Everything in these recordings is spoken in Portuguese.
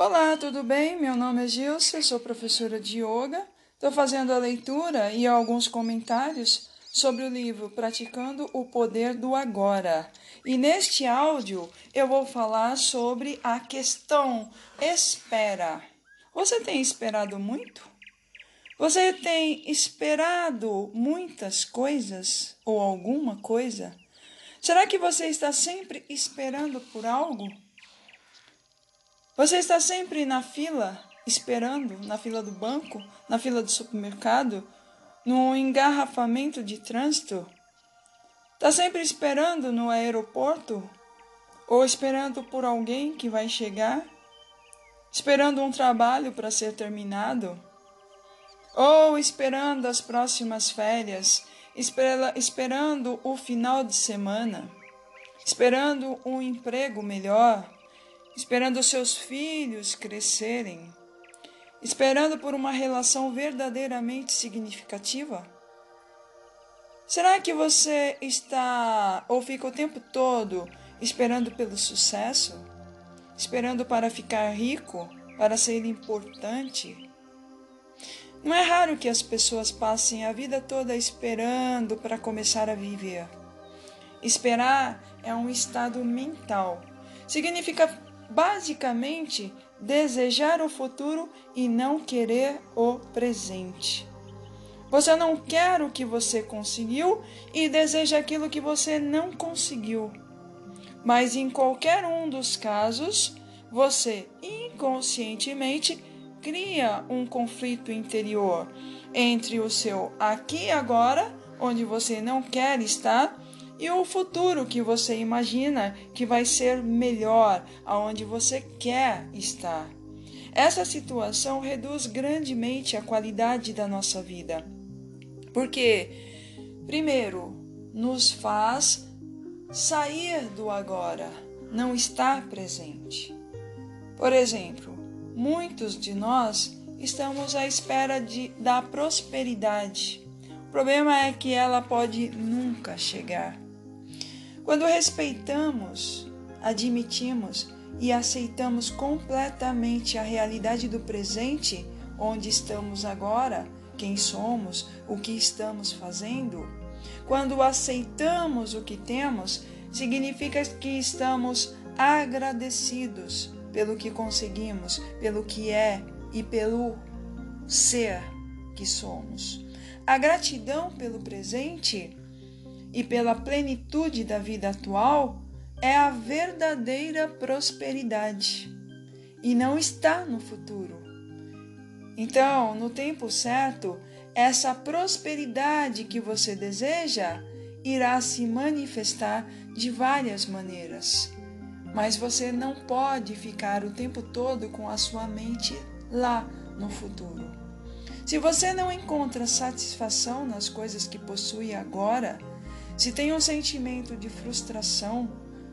Olá, tudo bem? Meu nome é Gilce, sou professora de yoga. Estou fazendo a leitura e alguns comentários sobre o livro Praticando o Poder do Agora. E neste áudio eu vou falar sobre a questão espera. Você tem esperado muito? Você tem esperado muitas coisas ou alguma coisa? Será que você está sempre esperando por algo? Você está sempre na fila, esperando, na fila do banco, na fila do supermercado, no engarrafamento de trânsito? Está sempre esperando no aeroporto? Ou esperando por alguém que vai chegar? Esperando um trabalho para ser terminado? Ou esperando as próximas férias? Esperando o final de semana? Esperando um emprego melhor? Esperando seus filhos crescerem, esperando por uma relação verdadeiramente significativa? Será que você está ou fica o tempo todo esperando pelo sucesso? Esperando para ficar rico, para ser importante? Não é raro que as pessoas passem a vida toda esperando para começar a viver. Esperar é um estado mental. Significa basicamente desejar o futuro e não querer o presente. Você não quer o que você conseguiu e deseja aquilo que você não conseguiu. Mas em qualquer um dos casos, você inconscientemente cria um conflito interior entre o seu aqui e agora, onde você não quer estar, e o futuro que você imagina que vai ser melhor, aonde você quer estar. Essa situação reduz grandemente a qualidade da nossa vida. Porque, primeiro, nos faz sair do agora, não estar presente. Por exemplo, muitos de nós estamos à espera de, da prosperidade. O problema é que ela pode nunca chegar. Quando respeitamos, admitimos e aceitamos completamente a realidade do presente, onde estamos agora, quem somos, o que estamos fazendo, quando aceitamos o que temos, significa que estamos agradecidos pelo que conseguimos, pelo que é e pelo ser que somos. A gratidão pelo presente e pela plenitude da vida atual é a verdadeira prosperidade e não está no futuro. Então, no tempo certo, essa prosperidade que você deseja irá se manifestar de várias maneiras. Mas você não pode ficar o tempo todo com a sua mente lá no futuro. Se você não encontra satisfação nas coisas que possui agora, se tem um sentimento de frustração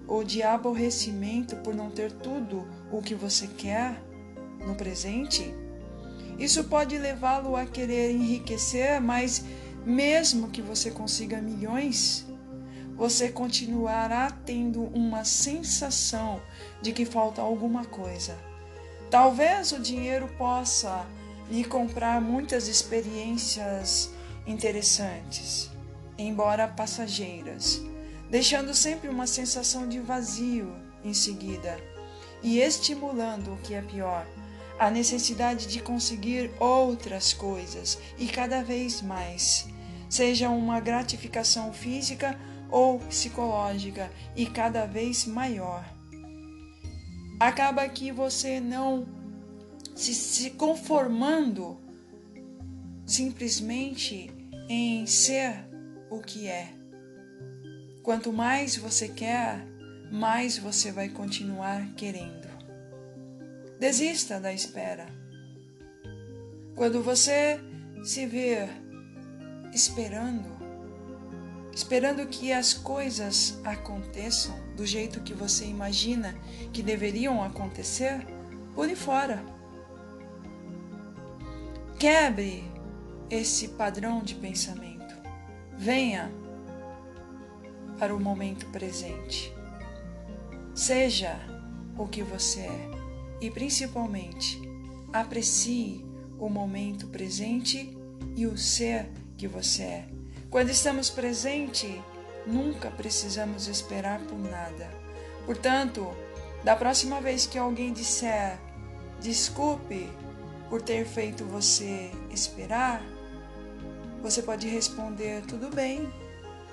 ou de aborrecimento por não ter tudo o que você quer no presente, isso pode levá-lo a querer enriquecer, mas mesmo que você consiga milhões, você continuará tendo uma sensação de que falta alguma coisa. Talvez o dinheiro possa lhe comprar muitas experiências interessantes embora passageiras, deixando sempre uma sensação de vazio em seguida e estimulando o que é pior, a necessidade de conseguir outras coisas e cada vez mais, seja uma gratificação física ou psicológica e cada vez maior. Acaba que você não se, se conformando simplesmente em ser o que é. Quanto mais você quer, mais você vai continuar querendo. Desista da espera. Quando você se vê esperando, esperando que as coisas aconteçam do jeito que você imagina que deveriam acontecer, pule fora. Quebre esse padrão de pensamento. Venha para o momento presente. Seja o que você é e principalmente aprecie o momento presente e o ser que você é. Quando estamos presente, nunca precisamos esperar por nada. Portanto, da próxima vez que alguém disser desculpe por ter feito você esperar, você pode responder tudo bem,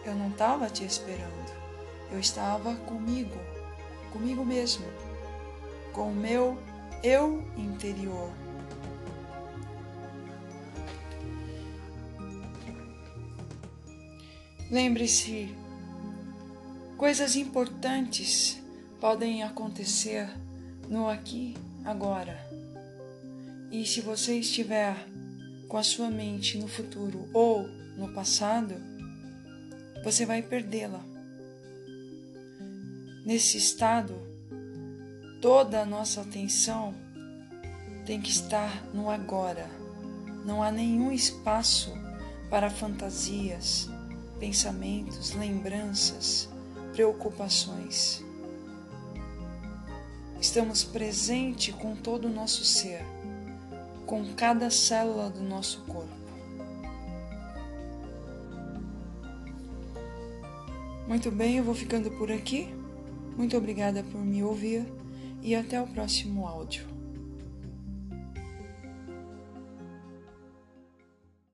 eu não estava te esperando, eu estava comigo, comigo mesmo, com o meu eu interior. Lembre-se, coisas importantes podem acontecer no aqui, agora. E se você estiver com a sua mente no futuro ou no passado, você vai perdê-la. Nesse estado, toda a nossa atenção tem que estar no agora. Não há nenhum espaço para fantasias, pensamentos, lembranças, preocupações. Estamos presentes com todo o nosso ser, com cada célula do nosso corpo. Muito bem, eu vou ficando por aqui. Muito obrigada por me ouvir e até o próximo áudio.